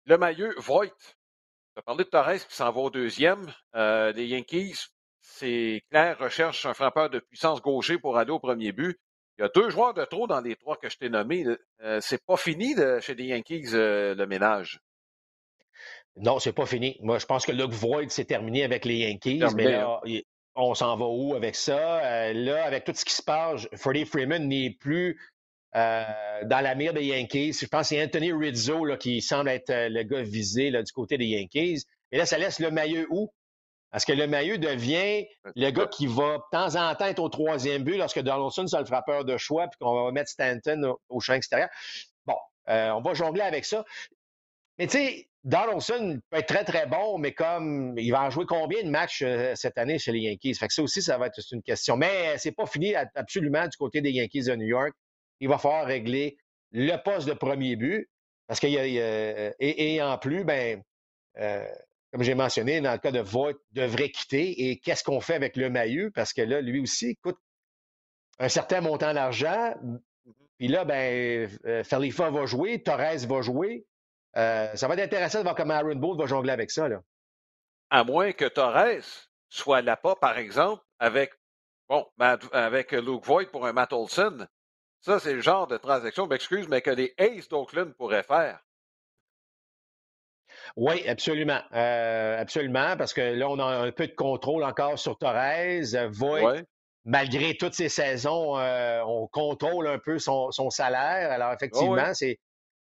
A: Le maillot, Voigt. Tu as parlé de Torres qui s'en va au deuxième. Euh, les Yankees, c'est clair, recherchent un frappeur de puissance gaucher pour aller au premier but. Il y a deux joueurs de trop dans les trois que je t'ai nommés. Euh, c'est pas fini chez les Yankees, le ménage?
B: Non, c'est pas fini. Moi, je pense que Luke Voigt, c'est terminé avec les Yankees, mais là, hein on s'en va où avec ça? Euh, là, avec tout ce qui se passe, Freddie Freeman n'est plus euh, dans la mire des Yankees. Je pense que c'est Anthony Rizzo là, qui semble être euh, le gars visé là, du côté des Yankees. Et là, ça laisse le maillot où? Parce que le maillot devient le gars qui va de temps en temps être au troisième but lorsque Donaldson sera le frappeur de choix, puis qu'on va mettre Stanton au, champ extérieur. Bon, on va jongler avec ça. Mais tu sais, Donaldson peut être très, très bon, mais comme il va en jouer combien de matchs euh, cette année chez les Yankees? Fait que ça aussi, ça va être une question. Mais c'est pas fini absolument du côté des Yankees de New York. Il va falloir régler le poste de premier but. Parce qu'il y a, et, et, en plus, ben, euh, comme j'ai mentionné, dans le cas de Voigt, devrait quitter. Et qu'est-ce qu'on fait avec le Maillot? Parce que là, lui aussi coûte un certain montant d'argent. Puis là, ben, euh, Falifa va jouer, Torres va jouer. Euh, ça va être intéressant de voir comment Aaron Boone va jongler avec ça.
A: À moins que Torres soit là-pas, par exemple, avec, bon, avec Luke Voigt pour un Matt Olson. Ça, c'est le genre de transaction, m'excuse, mais que les Aces d'Oakland pourraient faire.
B: Oui, absolument. Euh, absolument, parce que là, on a un peu de contrôle encore sur Torres. Voigt malgré toutes ces saisons, on contrôle un peu son, salaire. Alors, effectivement, c'est.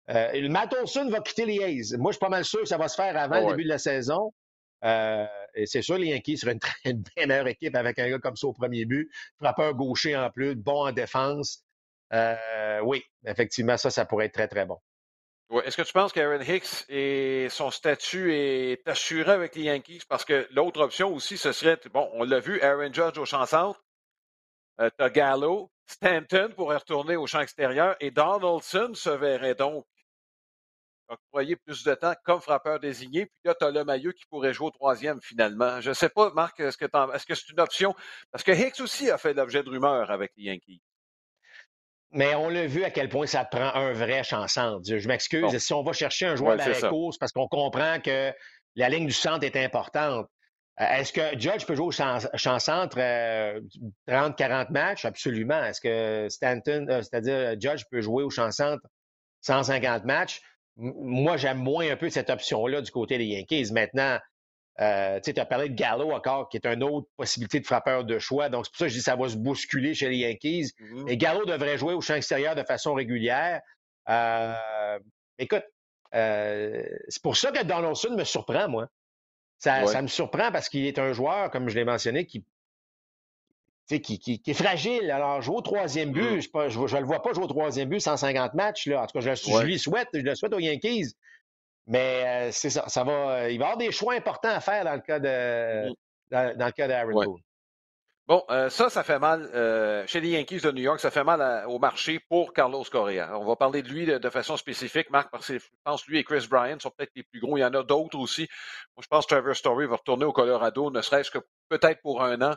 B: Euh, Matt va quitter les A's. Moi, je suis pas mal sûr que ça va se faire avant le début de la saison. et c'est sûr, les Yankees seraient une très bien meilleure équipe avec un gars comme ça au premier but. Frappeur gaucher en plus, bon en défense. oui, effectivement, ça, ça pourrait être très, très bon.
A: Est-ce que tu penses qu'Aaron Hicks et son statut est assuré avec les Yankees? Parce que l'autre option aussi, ce serait, bon, on l'a vu, Aaron Judge au champ centre, euh, Stanton pourrait retourner au champ extérieur et Donaldson se verrait donc octroyer plus de temps comme frappeur désigné. Puis là, tu as le maillot qui pourrait jouer au troisième finalement. Je ne sais pas, Marc, est-ce que c'est une option? Parce que Hicks aussi a fait l'objet de rumeurs avec les Yankees.
B: Mais on l'a vu à quel point ça prend un vrai chanson. Je m'excuse. Si on va chercher un joueur ouais, la course parce qu'on comprend que la ligne du centre est importante. Euh, est-ce que Judge peut jouer au champ, centre 30-40 matchs? Absolument. Est-ce que Stanton, euh, c'est-à-dire Judge peut jouer au champ centre 150 matchs? moi, j'aime moins un peu cette option-là du côté des Yankees. Maintenant, euh, tu as parlé de Gallo encore, qui est une autre possibilité de frappeur de choix. Donc, c'est pour ça que je dis que ça va se bousculer chez les Yankees. Mm-hmm. Et Gallo devrait jouer au champ extérieur de façon régulière. Euh, écoute, euh, c'est pour ça que Donaldson me surprend, moi. Ça, ça me surprend parce qu'il est un joueur, comme je l'ai mentionné, qui, qui, est fragile. Alors, jouer au troisième but, mm. je ne le vois pas jouer au troisième but 150 matchs. Là. En tout cas, je, je lui souhaite, je le souhaite aux Yankees. Mais euh, c'est ça, ça va. Euh, il va y avoir des choix importants à faire dans le cas de mmh. dans, le cas d'Aaron
A: Bon, euh, ça, ça fait mal chez les Yankees de New York, ça fait mal au marché pour Carlos Correa. On va parler de lui de, façon spécifique, Marc, parce que je pense que lui et Chris Bryant sont peut-être les plus gros. Il y en a d'autres aussi. Moi, je pense que Trevor Story va retourner au Colorado, ne serait-ce que peut-être pour un an.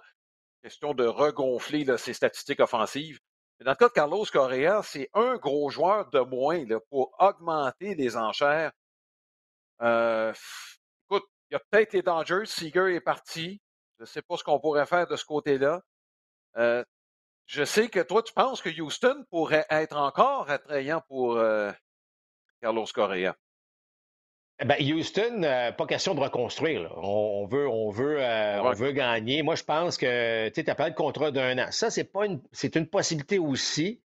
A: Question de regonfler ses statistiques offensives. Mais dans le cas de Carlos Correa, c'est un gros joueur de moins là, pour augmenter les enchères euh, écoute, il y a peut-être les Dodgers. Seager est parti. Je ne sais pas ce qu'on pourrait faire de ce côté-là. Euh, je sais que toi, tu penses que Houston pourrait être encore attrayant pour euh, Carlos Correa.
B: Eh ben, Houston, pas question de reconstruire. On, veut, on veut, on veut gagner. Moi, je pense que tu as parlé de contrat d'un an. Ça, c'est pas une, c'est une possibilité aussi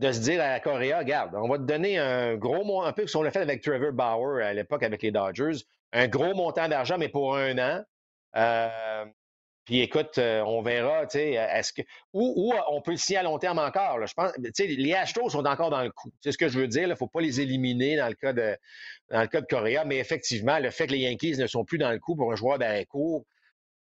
B: de se dire à la Corée, regarde, on va te donner un gros montant, un peu comme on l'a fait avec Trevor Bauer à l'époque avec les Dodgers, un gros montant d'argent, mais pour un an. Euh, puis écoute, euh, on verra, tu sais, est-ce que. Ou, on peut le signer à long terme encore. Je pense, tu sais, les Astros sont encore dans le coup. C'est ce que je veux dire. Il ne faut pas les éliminer dans le cas de dans le cas de Correa, mais effectivement, le fait que les Yankees ne sont plus dans le coup pour un joueur d'arrêt court,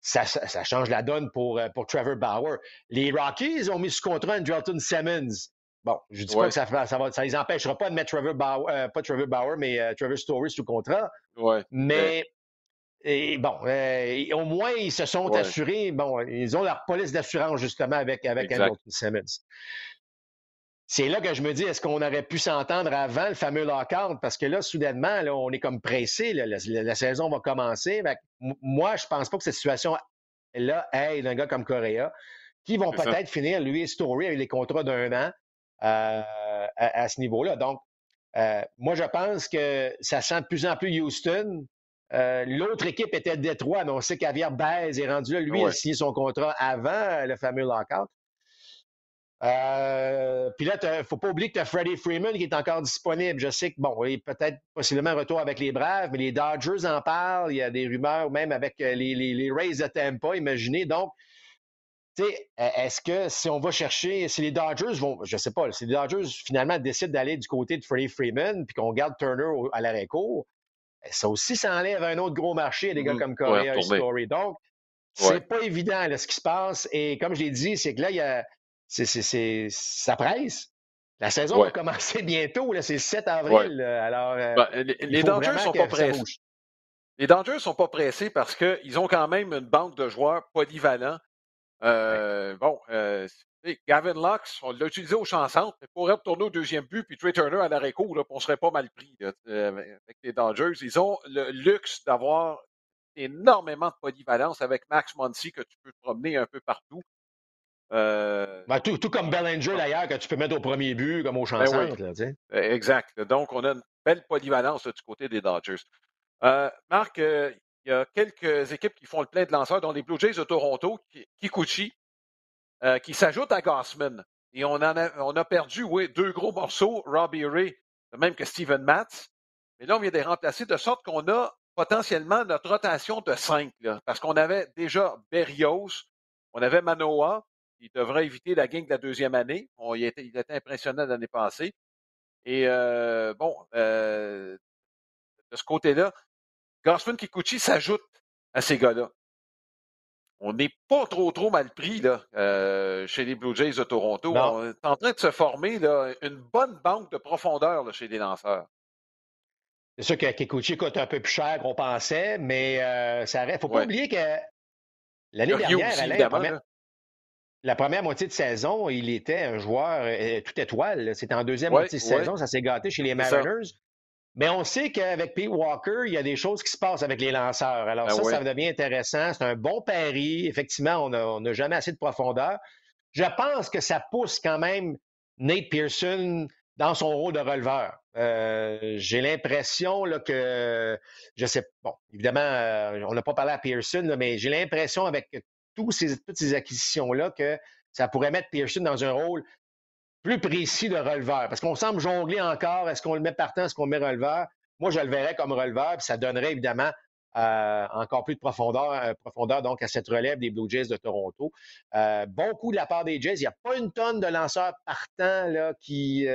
B: ça, change la donne pour, euh, pour Trevor Bauer. Les Rockies ont mis sous contrat Andrelton Simmons. Bon, je ne dis pas que ça, ça, ça les empêchera pas de mettre Trevor Bauer, euh, pas Trevor Bauer, mais euh, Trevor Story sous contrat.
A: Ouais.
B: Mais, et, bon, euh, au moins, ils se sont assurés. Bon, ils ont leur police d'assurance, justement, avec, avec Andrew Simmons. C'est là que je me dis, est-ce qu'on aurait pu s'entendre avant le fameux lockout? Parce que là, soudainement, là, on est comme pressé. la, saison va commencer. moi, je pense pas que cette situation-là aide un gars comme Correa, qui vont peut-être finir, lui et Story, avec les contrats d'un an. Euh, à, ce niveau-là. Donc, euh, moi, je pense que ça sent de plus en plus Houston. Euh, l'autre équipe était Détroit, mais on sait qu'Avier Baez est rendu là. Lui, il a signé son contrat avant le fameux lockout. puis là, il ne faut pas oublier que tu as Freddie Freeman qui est encore disponible. Je sais que, bon, il peut-être possiblement retour avec les Braves, mais les Dodgers en parlent. Il y a des rumeurs même avec les, les, les Rays de Tampa, imaginez. Donc, est-ce que si on va chercher, si les Dodgers vont, je sais pas, si les Dodgers finalement décident d'aller du côté de Freddie Freeman, puis qu'on garde Turner à l'arrêt court, ben, ça aussi, ça enlève un autre gros marché à des gars mmh, comme Correa et Story. Donc, c'est pas évident ce qui se passe. Et comme je l'ai dit, c'est que là, il y a, ça presse. La saison va commencer bientôt, c'est le 7 avril. Alors, euh,
A: ben, les, les Dodgers sont pas pressés. Les Dodgers sont pas pressés parce qu'ils ont quand même une banque de joueurs polyvalents euh, bon, euh, Gavin Lux, on l'a utilisé au champ centre, mais pourrait retourner au deuxième but, puis Trey Turner à l'arrêt court, on serait pas mal pris euh, avec les Dodgers. Ils ont le luxe d'avoir énormément de polyvalence avec Max Muncy que tu peux promener un peu partout.
B: Ben, tout, tout, comme Bellinger d'ailleurs, que tu peux mettre au premier but, comme au champ centre.
A: Exact. Donc, on a une belle polyvalence du côté des Dodgers. Marc, il y a quelques équipes qui font le plein de lanceurs, dont les Blue Jays de Toronto, Kikuchi, qui s'ajoute à Gossman. Et on, a, on a perdu, oui, deux gros morceaux, Robbie Ray, même que Steven Matz. Mais là, on vient de les remplacer de sorte qu'on a potentiellement notre rotation de cinq, parce qu'on avait déjà Berrios, on avait Manoa, il devrait éviter la gang de la deuxième année. Il, était, il était impressionnant l'année passée. Et euh, bon, euh, de ce côté-là, Garsman Kikuchi s'ajoute à ces gars-là. On n'est pas trop, trop mal pris là, euh, chez les Blue Jays de Toronto. On est en train de se former là, une bonne banque de profondeur là, chez les lanceurs.
B: C'est sûr que Kikuchi coûte un peu plus cher qu'on pensait, mais euh, ça Il ne faut pas oublier que l'année dernière, Alain, la, première, moitié de saison, il était un joueur euh, tout étoile. C'était en deuxième moitié de saison, ça s'est gâté chez les Mariners. Mais on sait qu'avec Pete Walker, il y a des choses qui se passent avec les lanceurs. Alors ben ça, ça devient intéressant. C'est un bon pari. Effectivement, on n'a jamais assez de profondeur. Je pense que ça pousse quand même Nate Pearson dans son rôle de releveur. Euh, j'ai l'impression que, je sais, bon, évidemment, euh, on n'a pas parlé à Pearson, mais j'ai l'impression avec tous ces, toutes ces acquisitions-là que ça pourrait mettre Pearson dans un rôle plus précis de releveur. Parce qu'on semble jongler encore. Est-ce qu'on le met partant, est-ce qu'on met releveur? Moi, je le verrais comme releveur, puis ça donnerait évidemment euh, encore plus de profondeur, profondeur donc à cette relève des Blue Jays de Toronto. bon coup de la part des Jays. Il n'y a pas une tonne de lanceurs partants là, qui,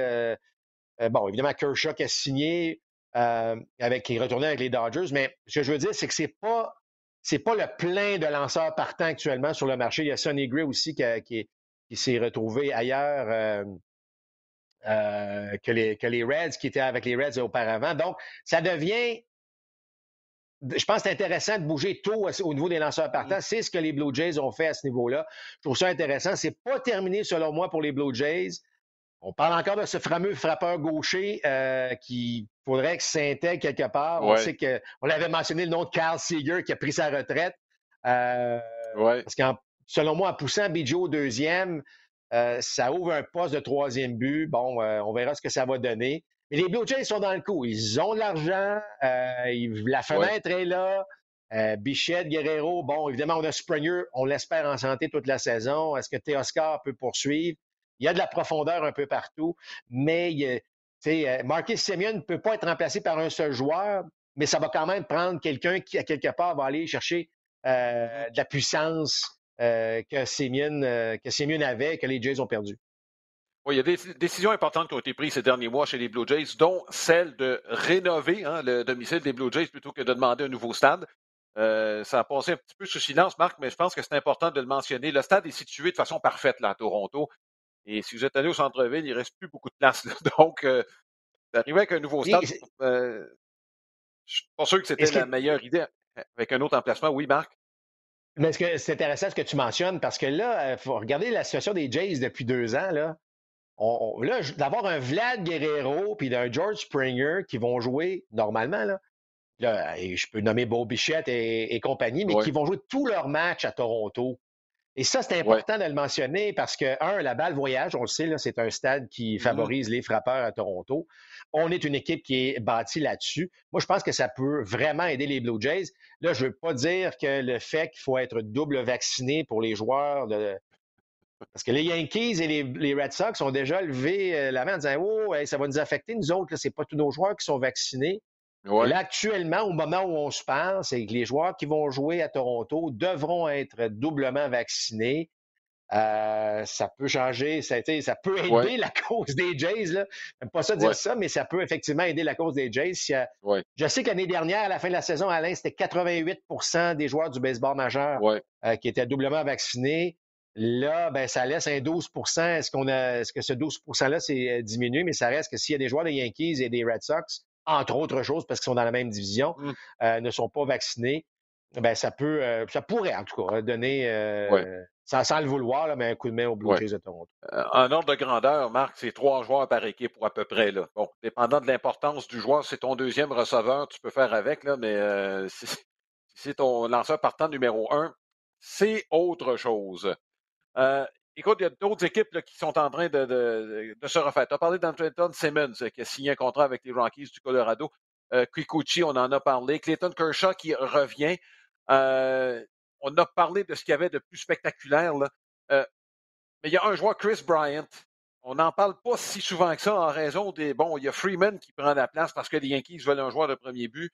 B: euh, bon, évidemment, Kershaw qui a signé, euh, avec, qui est retourné avec les Dodgers, mais ce que je veux dire, c'est que c'est pas c'est pas le plein de lanceurs partants actuellement sur le marché. Il y a Sonny Gray aussi qui, s'est retrouvé ailleurs euh, que, les, que les Reds, qui étaient avec les Reds auparavant. Donc, ça devient je pense que c'est intéressant de bouger tôt au niveau des lanceurs partants. C'est ce que les Blue Jays ont fait à ce niveau-là. Je trouve ça intéressant. C'est pas terminé, selon moi, pour les Blue Jays. On parle encore de ce fameux frappeur gaucher euh, qui faudrait que s'intègre quelque part. On sait que on avait mentionné le nom de Carl Seeger qui a pris sa retraite. Euh, parce que selon moi, en poussant Bijo au deuxième, euh, ça ouvre un poste de troisième but. Bon, on verra ce que ça va donner. Mais les Blue Jays sont dans le coup. Ils ont de l'argent. la fenêtre est là. Bichette, Guerrero, bon, évidemment, on a Springer, on l'espère en santé toute la saison. Est-ce que Théoscar peut poursuivre? Il y a de la profondeur un peu partout, mais euh, Marcus Semien ne peut pas être remplacé par un seul joueur, mais ça va quand même prendre quelqu'un qui, à quelque part, va aller chercher euh, de la puissance euh, que, Semien, que avait, que les Jays ont perdu.
A: Oui, il y a des décisions importantes qui ont été prises ces derniers mois chez les Blue Jays, dont celle de rénover hein, le domicile des Blue Jays plutôt que de demander un nouveau stade. ça a passé un petit peu sous silence, Marc, mais je pense que c'est important de le mentionner. Le stade est situé de façon parfaite là, à Toronto. Et si vous êtes allé au centre-ville, il ne reste plus beaucoup de place. Donc, euh, d'arriver avec un nouveau stade, euh, je ne suis pas sûr que c'était la meilleure idée avec un autre emplacement. Oui, Marc?
B: Mais c'est intéressant ce que tu mentionnes parce que là, il euh, faut regarder la situation des Jays depuis deux ans. Là, là d'avoir un Vlad Guerrero puis un George Springer qui vont jouer normalement, là, là je peux nommer Beau Bichette et, compagnie, mais qui vont jouer tous leurs matchs à Toronto. Et ça, c'est important de le mentionner parce que, un, la balle voyage, on le sait, c'est un stade qui mm-hmm. favorise les frappeurs à Toronto. On est une équipe qui est bâtie là-dessus. Moi, je pense que ça peut vraiment aider les Blue Jays. Là, je ne veux pas dire que le fait qu'il faut être double vacciné pour les joueurs de. Parce que les Yankees et les, Red Sox ont déjà levé euh, la main en disant Oh, ça va nous affecter, nous autres, ce n'est pas tous nos joueurs qui sont vaccinés. Là, actuellement, au moment où on se parle, c'est que les joueurs qui vont jouer à Toronto devront être doublement vaccinés. Euh, ça peut changer, ça, ça peut aider la cause des Jays. Là. J'aime pas ça dire ça, mais ça peut effectivement aider la cause des Jays. Je sais qu'année dernière, à la fin de la saison, Alain, c'était 88% des joueurs du baseball majeur euh, qui étaient doublement vaccinés. Là, ben, ça laisse un 12 Est-ce qu'on a est-ce que ce 12 %-là s'est euh, diminué? Mais ça reste que s'il y a des joueurs des Yankees et des Red Sox entre autres choses, parce qu'ils sont dans la même division, mmh. euh, ne sont pas vaccinés, ben ça peut, euh, ça pourrait en tout cas donner, euh, sans, le vouloir, mais un coup de main au Blue Jays de Toronto.
A: en ordre de grandeur, Marc, c'est trois joueurs par équipe pour à peu près. Là. Bon, dépendant de l'importance du joueur, c'est ton deuxième receveur, tu peux faire avec, là, mais si c'est ton lanceur partant numéro un, c'est autre chose. Écoute, il y a d'autres équipes qui sont en train de, se refaire. Tu as parlé d'Anton Simmons euh, qui a signé un contrat avec les Rockies du Colorado. Euh, Kikuchi, on en a parlé. Clayton Kershaw qui revient. Euh, on a parlé de ce qu'il y avait de plus spectaculaire. mais il y a un joueur, Chris Bryant. On n'en parle pas si souvent que ça en raison des. Bon, il y a Freeman qui prend la place parce que les Yankees veulent un joueur de premier but.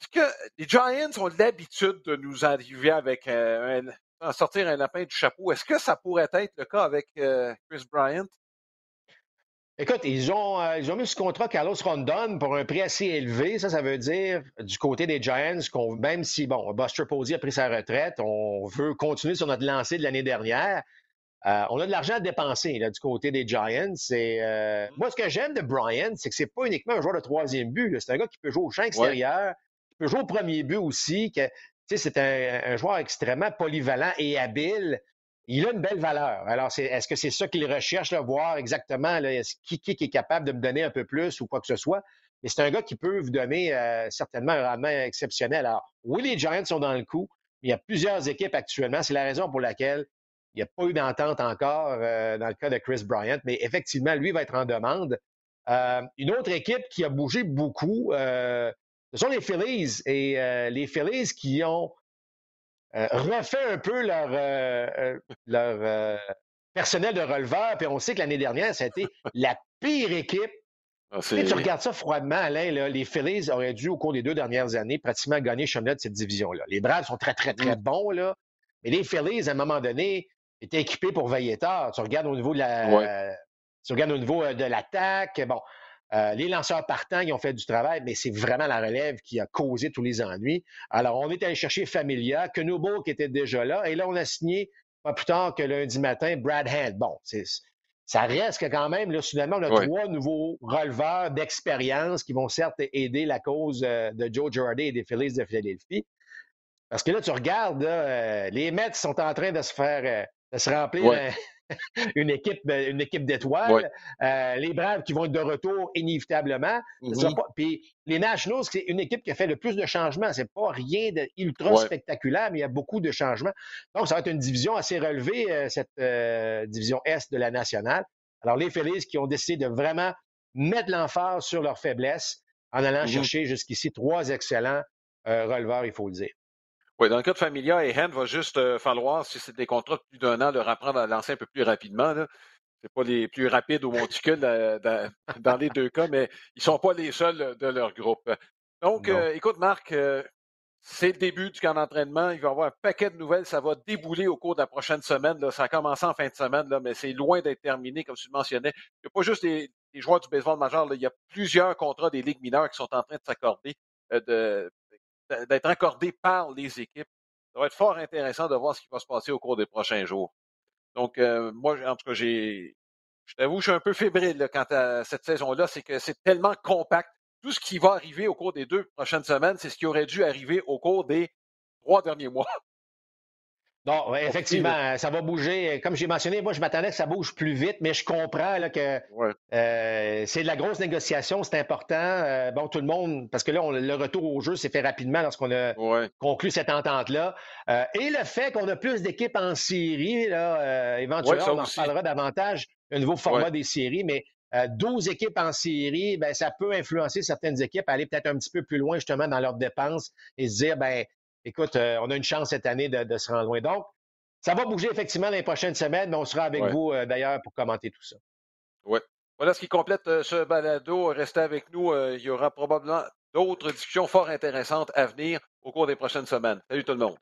A: Est-ce que les Giants ont l'habitude de nous arriver avec euh, un, sortir un lapin du chapeau? Est-ce que ça pourrait être le cas avec euh, Chris Bryant?
B: Écoute, ils ont, euh, ils ont mis ce contrat Carlos Rondon pour un prix assez élevé. Ça, ça veut dire, du côté des Giants, qu'on, même si, bon, Buster Posey a pris sa retraite, on veut continuer sur notre lancée de l'année dernière. Euh, on a de l'argent à dépenser là, du côté des Giants. Et, euh, mm-hmm. Moi, ce que j'aime de Bryant, c'est que c'est pas uniquement un joueur de troisième but. C'est un gars qui peut jouer au champ extérieur, qui peut jouer au premier but aussi. C'est un, joueur extrêmement polyvalent et habile il a une belle valeur. Alors, est-ce que c'est ça qu'il recherche, là, voir exactement là, qui, qui, est capable de me donner un peu plus ou quoi que ce soit? Mais c'est un gars qui peut vous donner euh, certainement un rendement exceptionnel. Alors, oui, les Giants sont dans le coup, il y a plusieurs équipes actuellement. C'est la raison pour laquelle il n'y a pas eu d'entente encore euh, dans le cas de Chris Bryant, mais effectivement, lui va être en demande. Euh, une autre équipe qui a bougé beaucoup, ce sont les Phillies. Et les Phillies qui ont euh, refait un peu leur, euh, euh, leur personnel de releveur. Puis on sait que l'année dernière, ça a été la pire équipe. Ah, tu regardes ça froidement, Alain, les Phillies auraient dû, au cours des deux dernières années, pratiquement gagner championnat de cette division-là. Les Braves sont très, très, très mm. bons, là. Mais les Phillies, à un moment donné, étaient équipés pour veiller tard. Tu regardes au niveau de la. Tu regardes au niveau de l'attaque. Bon, euh, les lanceurs partants, ils ont fait du travail, mais c'est vraiment la relève qui a causé tous les ennuis. Alors, on est allé chercher Familia, Kenobo qui était déjà là, et là, on a signé, pas plus tard que lundi matin, Brad Hand. Bon, ça reste que quand même, là, soudainement, on a trois nouveaux releveurs d'expérience qui vont certes aider la cause euh, de Joe Girardi et des Phillies de Philadelphie. Parce que là, tu regardes, euh, les Mets sont en train de se faire, de se remplir une équipe, une équipe d'étoiles. Euh, les Braves qui vont être de retour inévitablement. Mm-hmm. Puis les Nationals, c'est une équipe qui a fait le plus de changements. C'est pas rien d'ultra spectaculaire, mais il y a beaucoup de changements. Donc, ça va être une division assez relevée, euh, cette euh, division Est de la nationale. Alors, les Phillies qui ont décidé de vraiment mettre l'emphase sur leurs faiblesses en allant mm-hmm. chercher jusqu'ici trois excellents releveurs, il faut le dire.
A: Oui, dans le cas de Familia et Hand, va juste euh, falloir, si c'est des contrats de plus d'un an, de apprendre à lancer un peu plus rapidement. Ce n'est pas les plus rapides au monticule euh, dans, les deux cas, mais ils ne sont pas les seuls de leur groupe. Donc, euh, écoute, Marc, c'est le début du camp d'entraînement. Il va y avoir un paquet de nouvelles. Ça va débouler au cours de la prochaine semaine. Ça a commencé en fin de semaine, là, mais c'est loin d'être terminé, comme tu le mentionnais. Il n'y a pas juste les, joueurs du baseball majeur. Il y a plusieurs contrats des ligues mineures qui sont en train de s'accorder de, d'être accordé par les équipes. Ça va être fort intéressant de voir ce qui va se passer au cours des prochains jours. Donc, euh, moi, en tout cas, j'ai. Je t'avoue, je suis un peu fébrile quant à cette saison-là. C'est que c'est tellement compact. Tout ce qui va arriver au cours des deux prochaines semaines, c'est ce qui aurait dû arriver au cours des trois derniers mois.
B: Non, effectivement, ça va bouger. Comme j'ai mentionné, moi, je m'attendais que ça bouge plus vite, mais je comprends là, que euh, c'est de la grosse négociation, c'est important. Euh, bon, tout le monde, parce que là, le retour au jeu s'est fait rapidement lorsqu'on a conclu cette entente-là. Euh, et le fait qu'on a plus d'équipes en série, là, éventuellement, on en parlera davantage, un nouveau format des séries, mais 12 équipes en série, ben, ça peut influencer certaines équipes à aller peut-être un petit peu plus loin justement dans leurs dépenses et se dire, ben, écoute, euh, on a une chance cette année de, se rendre loin. Donc, ça va bouger effectivement dans les prochaines semaines, mais on sera avec vous euh, d'ailleurs pour commenter tout ça.
A: Oui. Voilà ce qui complète euh, ce balado. Restez avec nous. il y aura probablement d'autres discussions fort intéressantes à venir au cours des prochaines semaines. Salut tout le monde.